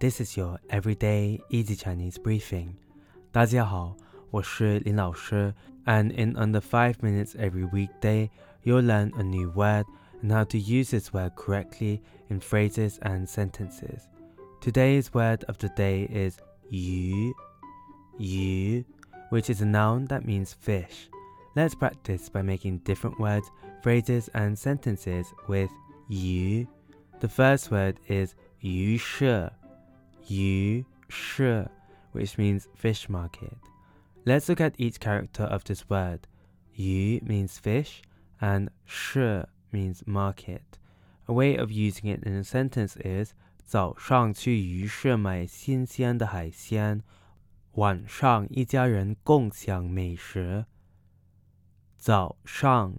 This is your everyday easy Chinese briefing. 大家好，我是林老师, and in under 5 minutes every weekday, you'll learn a new word and how to use this word correctly in phrases and sentences. Today's word of the day is yu, yu, which is a noun that means fish. Let's practice by making different words, phrases, and sentences with yu. The first word is yu shi, yu shi, which means fish market. Let's look at each character of this word. Yu means fish, and shi means market. A way of using it in a sentence is 早上去鱼市买新鲜的海鲜，晚上一家人共享美食。早上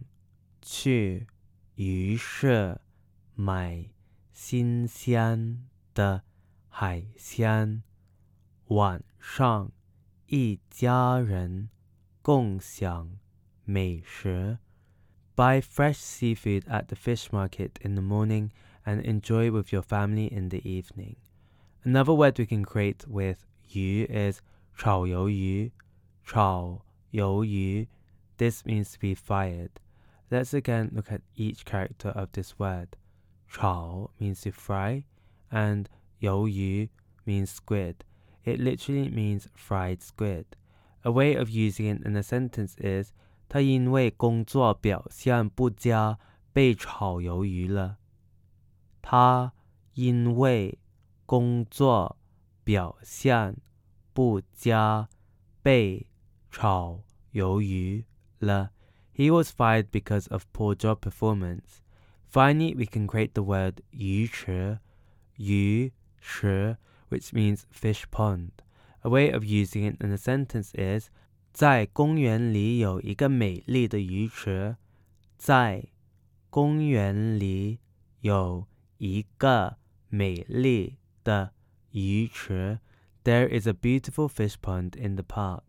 去鱼市买新鲜的 海鲜，晚上一家人共享美食。Buy fresh seafood at the fish market in the morning and enjoy with your family in the evening. Another word we can create with yu is 炒鱿鱼,炒鱿鱼. This means to be fired. Let's again look at each character of this word. 炒 means to fry and 鱿鱼 means squid. It literally means fried squid. A way of using it in a sentence is 他因为工作表现不佳被炒鱿鱼了。他因为工作表现不佳被炒鱿鱼了。He was fired because of poor job performance. Finally, we can create the word 鱼池,鱼 池, which means fish pond. A way of using it in a sentence is 在公园里有一个美丽的鱼池。在公园里有一个美丽的鱼池。There is a beautiful fish pond in the park.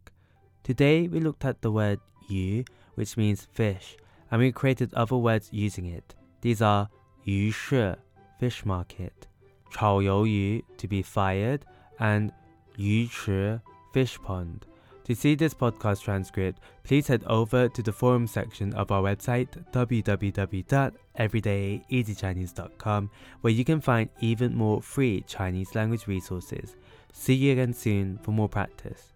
Today we looked at the word yu, which means fish, and we created other words using it. These are 鱼市 fish market, 炒鱿鱼 to be fired, and 鱼池 fish pond. To see this podcast transcript, please head over to the forum section of our website www.everydayeasychinese.com where you can find even more free Chinese language resources. See you again soon for more practice.